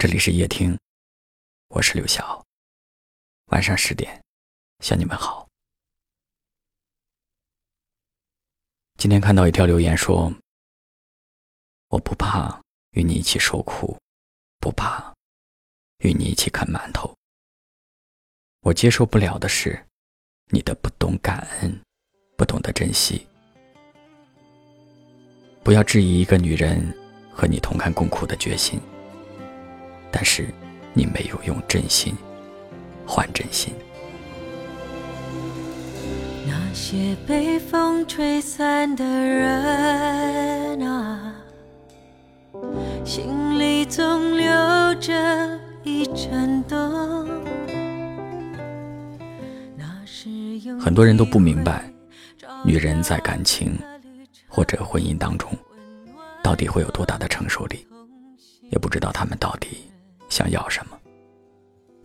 这里是夜听，我是刘晓。晚上十点，向你们好。今天看到一条留言说：“我不怕与你一起受苦，不怕与你一起啃馒头。我接受不了的是你的不懂感恩，不懂得珍惜。不要质疑一个女人和你同甘共苦的决心。”但是，你没有用真心换真心。那些被风吹散的人啊，心里总留着一阵冬。很多人都不明白，女人在感情或者婚姻当中，到底会有多大的承受力，也不知道她们到底。想要什么，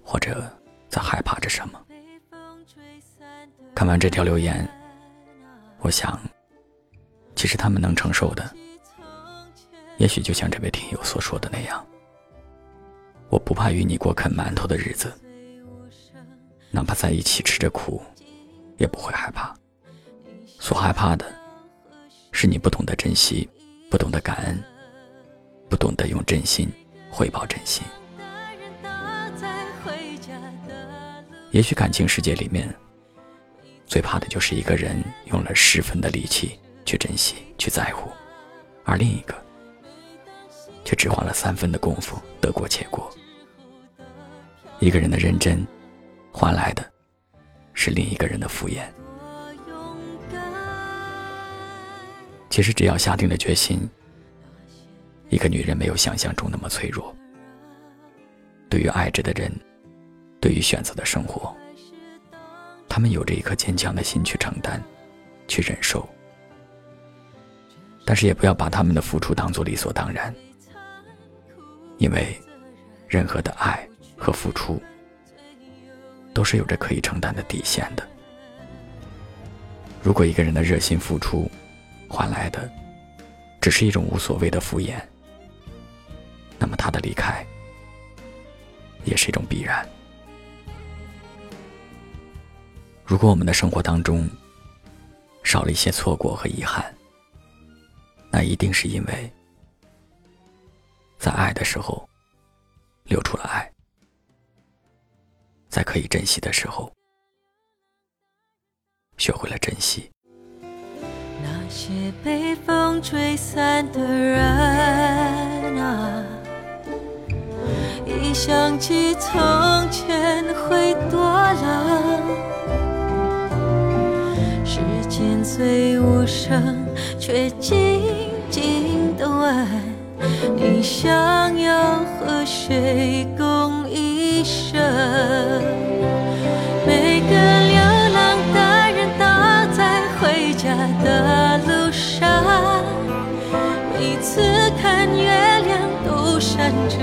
或者在害怕着什么？看完这条留言，我想，其实他们能承受的，也许就像这位听友所说的那样：我不怕与你过啃馒头的日子，哪怕在一起吃着苦，也不会害怕。所害怕的，是你不懂得珍惜，不懂得感恩，不懂得用真心回报真心。也许感情世界里面，最怕的就是一个人用了十分的力气去珍惜、去在乎，而另一个却只花了三分的功夫得过且过。一个人的认真，换来的是另一个人的敷衍。其实只要下定了决心，一个女人没有想象中那么脆弱。对于爱着的人。对于选择的生活，他们有着一颗坚强的心去承担，去忍受，但是也不要把他们的付出当做理所当然，因为任何的爱和付出都是有着可以承担的底线的。如果一个人的热心付出换来的只是一种无所谓的敷衍，那么他的离开也是一种必然。如果我们的生活当中少了一些错过和遗憾，那一定是因为在爱的时候留出了爱，在可以珍惜的时候学会了珍惜。那些被风吹散的人啊，一想起从前会多冷。虽无声，却静静的问：你想要和谁共一生？每个流浪的人都在回家的路上，每次看月亮都闪着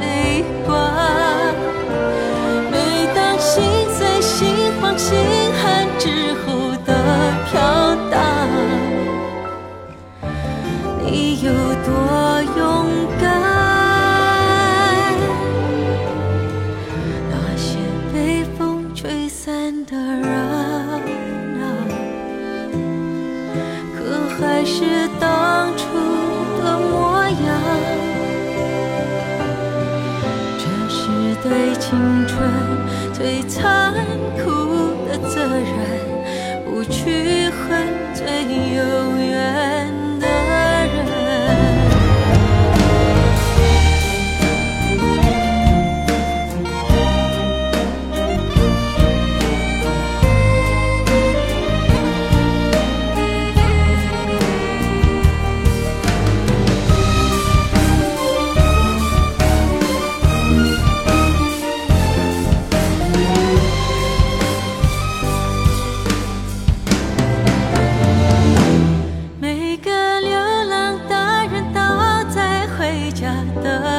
泪多勇敢？那些被风吹散的人啊，可还是当初的模样？这是对青春最残酷的责任，假的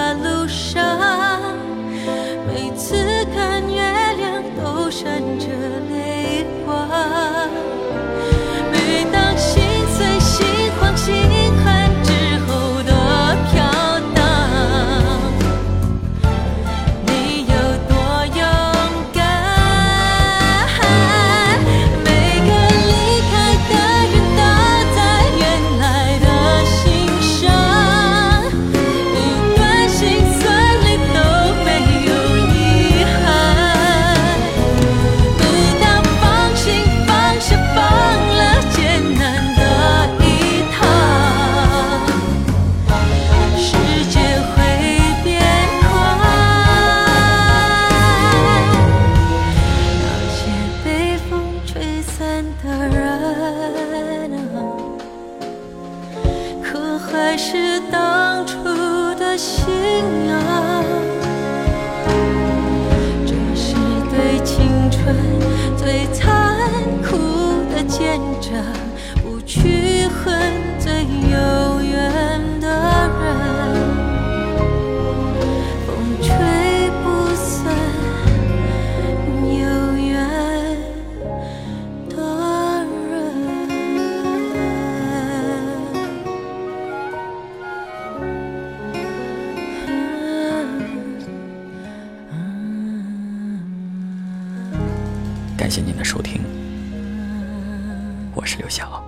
感谢您的收听，我是刘晓。